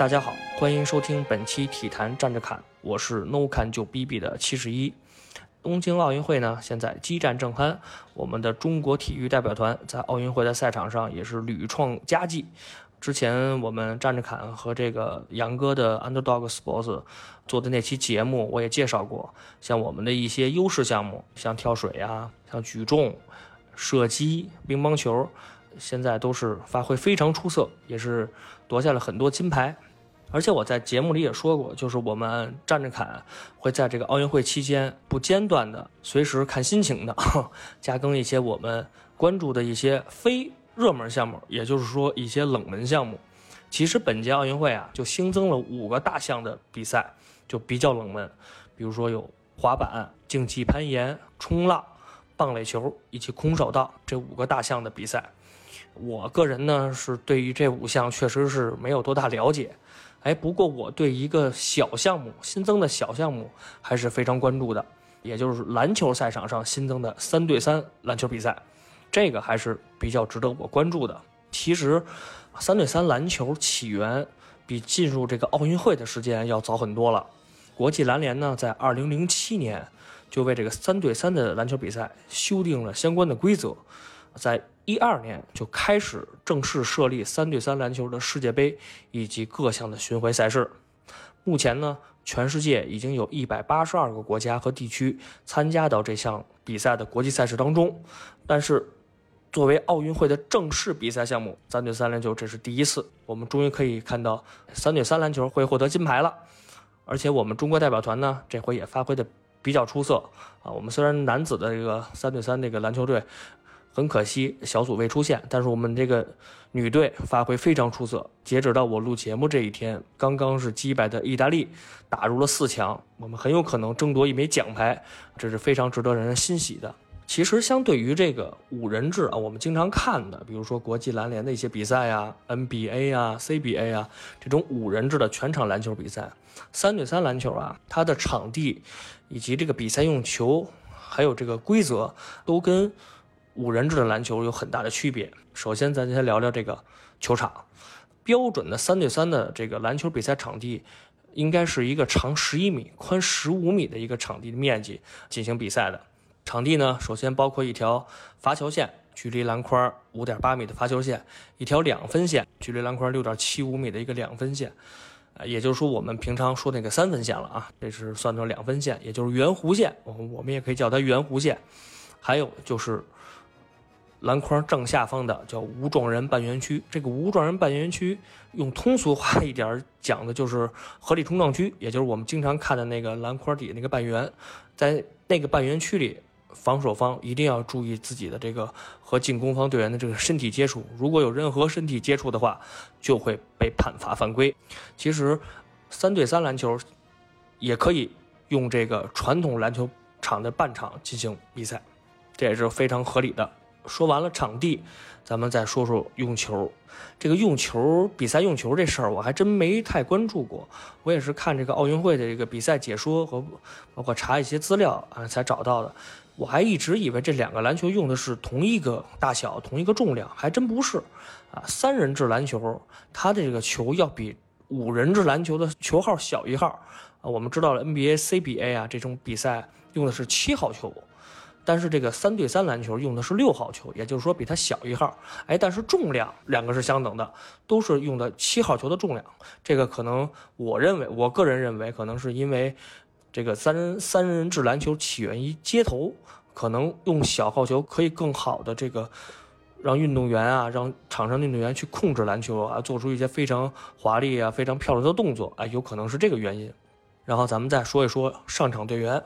大家好，欢迎收听本期体坛站着侃，我是 No Can 就 BB 的七十一。东京奥运会呢，现在激战正酣，我们的中国体育代表团在奥运会的赛场上也是屡创佳绩。之前我们站着侃和这个杨哥的 Underdog Sports 做的那期节目，我也介绍过，像我们的一些优势项目，像跳水啊，像举重、射击、乒乓球，现在都是发挥非常出色，也是夺下了很多金牌。而且我在节目里也说过，就是我们站着侃会在这个奥运会期间不间断的、随时看心情的 加更一些我们关注的一些非热门项目，也就是说一些冷门项目。其实本届奥运会啊，就新增了五个大项的比赛，就比较冷门，比如说有滑板、竞技攀岩、冲浪、棒垒球以及空手道这五个大项的比赛。我个人呢是对于这五项确实是没有多大了解。哎，不过我对一个小项目新增的小项目还是非常关注的，也就是篮球赛场上新增的三对三篮球比赛，这个还是比较值得我关注的。其实，三对三篮球起源比进入这个奥运会的时间要早很多了。国际篮联呢，在二零零七年就为这个三对三的篮球比赛修订了相关的规则，在。一二年就开始正式设立三对三篮球的世界杯以及各项的巡回赛事。目前呢，全世界已经有一百八十二个国家和地区参加到这项比赛的国际赛事当中。但是，作为奥运会的正式比赛项目，三对三篮球这是第一次，我们终于可以看到三对三篮球会获得金牌了。而且，我们中国代表团呢，这回也发挥的比较出色啊。我们虽然男子的这个三对三这个篮球队。很可惜小组未出现，但是我们这个女队发挥非常出色。截止到我录节目这一天，刚刚是击败的意大利，打入了四强，我们很有可能争夺一枚奖牌，这是非常值得让人欣喜的。其实，相对于这个五人制啊，我们经常看的，比如说国际篮联的一些比赛啊、NBA 啊、CBA 啊这种五人制的全场篮球比赛，三对三篮球啊，它的场地以及这个比赛用球，还有这个规则都跟。五人制的篮球有很大的区别。首先，咱先聊聊这个球场。标准的三对三的这个篮球比赛场地，应该是一个长十一米、宽十五米的一个场地的面积进行比赛的。场地呢，首先包括一条罚球线，距离篮筐五点八米的罚球线；一条两分线，距离篮筐六点七五米的一个两分线。呃，也就是说，我们平常说那个三分线了啊，这是算作两分线，也就是圆弧线。我我们也可以叫它圆弧线。还有就是。篮筐正下方的叫无状人半圆区，这个无状人半圆区用通俗化一点讲的就是合理冲撞区，也就是我们经常看的那个篮筐底那个半圆，在那个半圆区里，防守方一定要注意自己的这个和进攻方队员的这个身体接触，如果有任何身体接触的话，就会被判罚犯规。其实，三对三篮球也可以用这个传统篮球场的半场进行比赛，这也是非常合理的。说完了场地，咱们再说说用球。这个用球比赛用球这事儿，我还真没太关注过。我也是看这个奥运会的这个比赛解说和包括查一些资料啊才找到的。我还一直以为这两个篮球用的是同一个大小、同一个重量，还真不是。啊，三人制篮球它的这个球要比五人制篮球的球号小一号。啊，我们知道了 NBA、CBA 啊这种比赛用的是七号球。但是这个三对三篮球用的是六号球，也就是说比它小一号。哎，但是重量两个是相等的，都是用的七号球的重量。这个可能我认为，我个人认为，可能是因为这个三三人制篮球起源于街头，可能用小号球可以更好的这个让运动员啊，让场上运动员去控制篮球啊，做出一些非常华丽啊、非常漂亮的动作。哎，有可能是这个原因。然后咱们再说一说上场队员。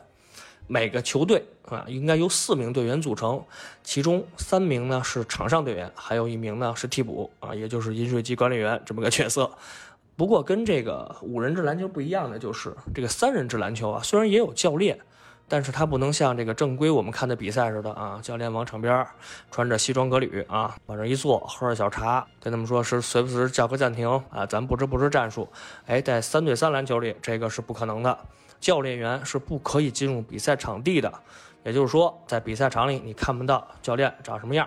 每个球队啊，应该由四名队员组成，其中三名呢是场上队员，还有一名呢是替补啊，也就是饮水机管理员这么个角色。不过跟这个五人制篮球不一样的就是，这个三人制篮球啊，虽然也有教练，但是他不能像这个正规我们看的比赛似的啊，教练往场边穿着西装革履啊，往这一坐，喝着小茶，跟他们说是随不随时叫个暂停啊，咱不知不知战术。哎，在三对三篮球里，这个是不可能的。教练员是不可以进入比赛场地的，也就是说，在比赛场里你看不到教练长什么样，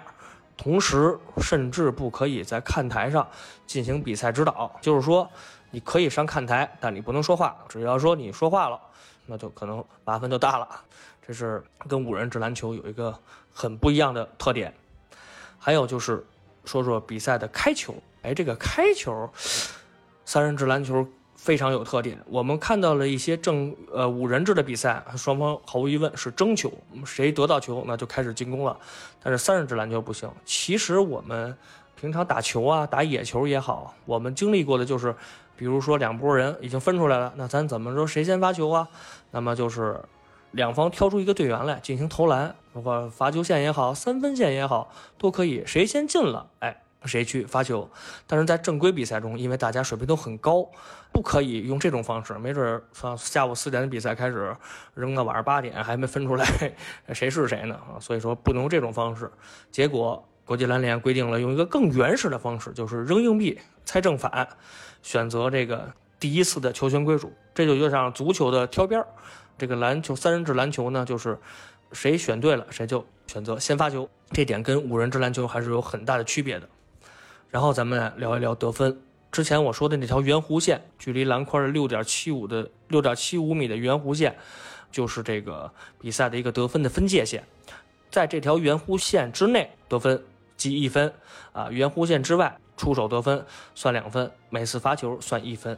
同时甚至不可以在看台上进行比赛指导。就是说，你可以上看台，但你不能说话。只要说你说话了，那就可能麻烦就大了。这是跟五人制篮球有一个很不一样的特点。还有就是说说比赛的开球，哎，这个开球，三人制篮球非常有特点。我们看到了一些正呃五人制的比赛，双方毫无疑问是争球，谁得到球那就开始进攻了。但是三人制篮球不行。其实我们平常打球啊，打野球也好，我们经历过的就是，比如说两拨人已经分出来了，那咱怎么说谁先发球啊？那么就是。两方挑出一个队员来进行投篮，包括罚球线也好，三分线也好，都可以。谁先进了，哎，谁去发球。但是在正规比赛中，因为大家水平都很高，不可以用这种方式。没准从下午四点的比赛开始，扔到晚上八点还没分出来谁是谁呢？所以说不能用这种方式。结果国际篮联规定了用一个更原始的方式，就是扔硬币猜正反，选择这个第一次的球权归属。这就有点像足球的挑边儿。这个篮球三人制篮球呢，就是谁选对了，谁就选择先发球。这点跟五人制篮球还是有很大的区别的。然后咱们来聊一聊得分。之前我说的那条圆弧线，距离篮筐是六点七五的六点七五米的圆弧线，就是这个比赛的一个得分的分界线。在这条圆弧线之内得分记一分啊，圆弧线之外出手得分算两分，每次罚球算一分。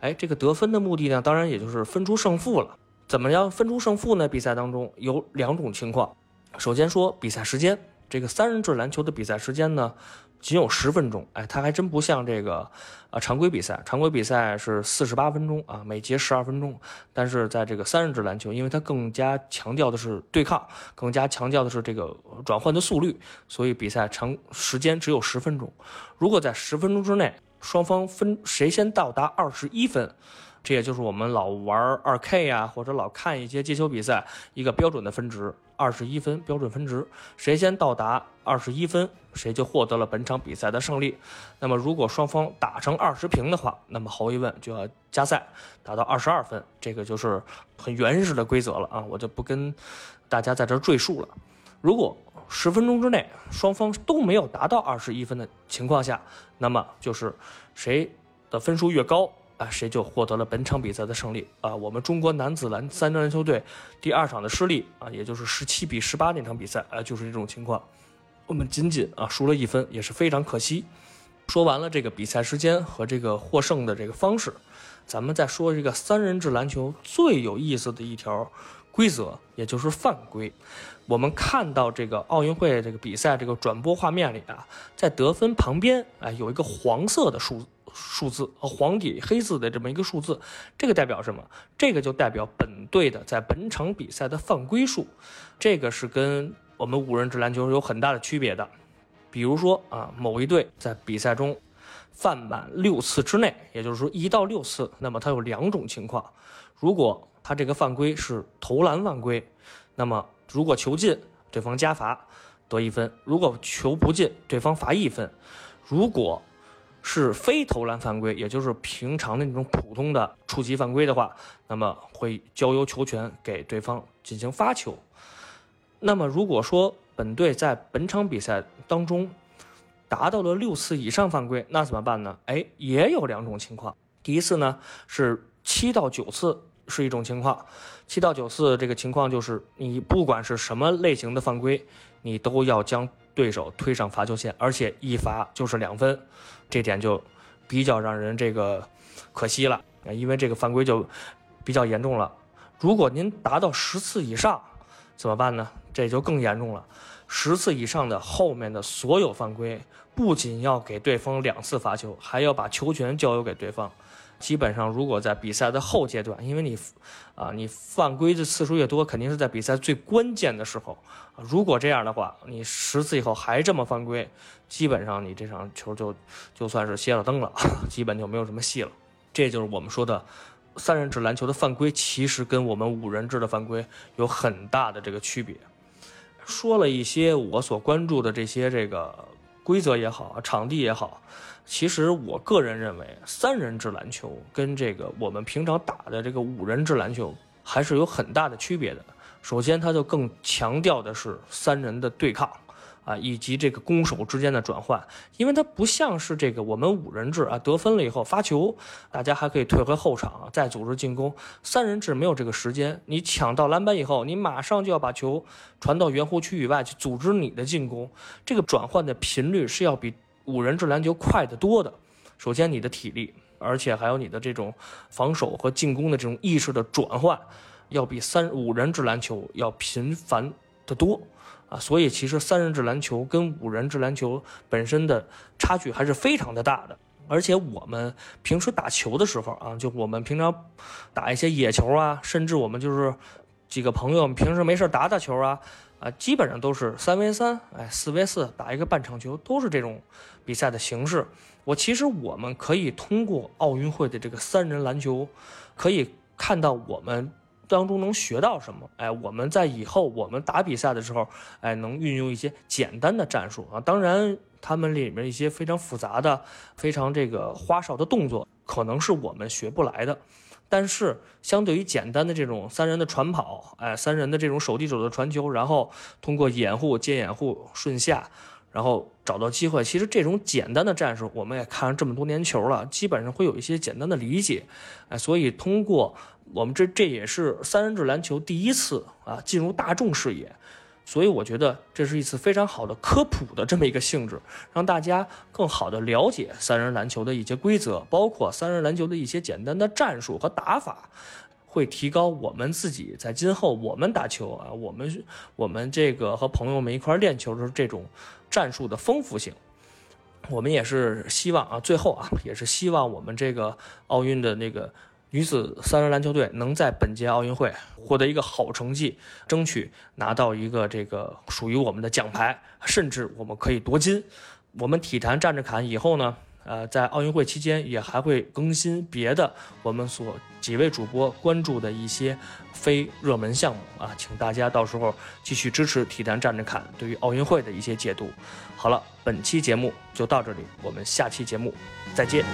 哎，这个得分的目的呢，当然也就是分出胜负了。怎么样分出胜负呢？比赛当中有两种情况。首先说比赛时间，这个三人制篮球的比赛时间呢，仅有十分钟。哎，它还真不像这个，啊，常规比赛，常规比赛是四十八分钟啊，每节十二分钟。但是在这个三人制篮球，因为它更加强调的是对抗，更加强调的是这个转换的速率，所以比赛长时间只有十分钟。如果在十分钟之内，双方分谁先到达二十一分。这也就是我们老玩二 K 呀，或者老看一些接球比赛一个标准的分值，二十一分标准分值，谁先到达二十一分，谁就获得了本场比赛的胜利。那么如果双方打成二十平的话，那么毫无疑问就要加赛，达到二十二分，这个就是很原始的规则了啊，我就不跟大家在这赘述了。如果十分钟之内双方都没有达到二十一分的情况下，那么就是谁的分数越高。啊，谁就获得了本场比赛的胜利啊！我们中国男子篮三支篮球队第二场的失利啊，也就是十七比十八那场比赛啊，就是这种情况。我们仅仅啊输了一分，也是非常可惜。说完了这个比赛时间和这个获胜的这个方式，咱们再说这个三人制篮球最有意思的一条规则，也就是犯规。我们看到这个奥运会这个比赛这个转播画面里啊，在得分旁边哎有一个黄色的数。数字和黄底黑字的这么一个数字，这个代表什么？这个就代表本队的在本场比赛的犯规数，这个是跟我们五人制篮球有很大的区别的。比如说啊，某一队在比赛中犯满六次之内，也就是说一到六次，那么它有两种情况：如果他这个犯规是投篮犯规，那么如果球进，对方加罚得一分；如果球不进，对方罚一分。如果是非投篮犯规，也就是平常的那种普通的触及犯规的话，那么会交由球权给对方进行发球。那么如果说本队在本场比赛当中达到了六次以上犯规，那怎么办呢？哎，也有两种情况。第一次呢是七到九次是一种情况，七到九次这个情况就是你不管是什么类型的犯规，你都要将对手推上罚球线，而且一罚就是两分。这点就比较让人这个可惜了，因为这个犯规就比较严重了。如果您达到十次以上，怎么办呢？这就更严重了。十次以上的后面的所有犯规，不仅要给对方两次罚球，还要把球权交由给对方。基本上，如果在比赛的后阶段，因为你，啊，你犯规的次数越多，肯定是在比赛最关键的时候。如果这样的话，你十次以后还这么犯规，基本上你这场球就就算是歇了灯了，基本就没有什么戏了。这就是我们说的三人制篮球的犯规，其实跟我们五人制的犯规有很大的这个区别。说了一些我所关注的这些这个规则也好，场地也好。其实我个人认为，三人制篮球跟这个我们平常打的这个五人制篮球还是有很大的区别的。首先，它就更强调的是三人的对抗，啊，以及这个攻守之间的转换，因为它不像是这个我们五人制啊，得分了以后发球，大家还可以退回后场再组织进攻。三人制没有这个时间，你抢到篮板以后，你马上就要把球传到圆弧区域外去组织你的进攻，这个转换的频率是要比五人制篮球快得多的。首先，你的体力，而且还有你的这种防守和进攻的这种意识的转换，要比三五人制篮球要频繁得多。啊，所以其实三人制篮球跟五人制篮球本身的差距还是非常的大的。而且我们平时打球的时候啊，就我们平常打一些野球啊，甚至我们就是几个朋友平时没事打打球啊，啊，基本上都是三 v 三，哎，四 v 四打一个半场球，都是这种比赛的形式。我其实我们可以通过奥运会的这个三人篮球，可以看到我们。当中能学到什么？哎，我们在以后我们打比赛的时候，哎，能运用一些简单的战术啊。当然，他们里面一些非常复杂的、非常这个花哨的动作，可能是我们学不来的。但是，相对于简单的这种三人的传跑，哎，三人的这种手递手的传球，然后通过掩护接掩护顺下。然后找到机会，其实这种简单的战术，我们也看了这么多年球了，基本上会有一些简单的理解，哎，所以通过我们这这也是三人制篮球第一次啊进入大众视野，所以我觉得这是一次非常好的科普的这么一个性质，让大家更好的了解三人篮球的一些规则，包括三人篮球的一些简单的战术和打法。会提高我们自己在今后我们打球啊，我们我们这个和朋友们一块练球的时候这种战术的丰富性。我们也是希望啊，最后啊，也是希望我们这个奥运的那个女子三人篮球队能在本届奥运会获得一个好成绩，争取拿到一个这个属于我们的奖牌，甚至我们可以夺金。我们体坛站着侃以后呢？呃，在奥运会期间也还会更新别的我们所几位主播关注的一些非热门项目啊，请大家到时候继续支持体坛站着看对于奥运会的一些解读。好了，本期节目就到这里，我们下期节目再见。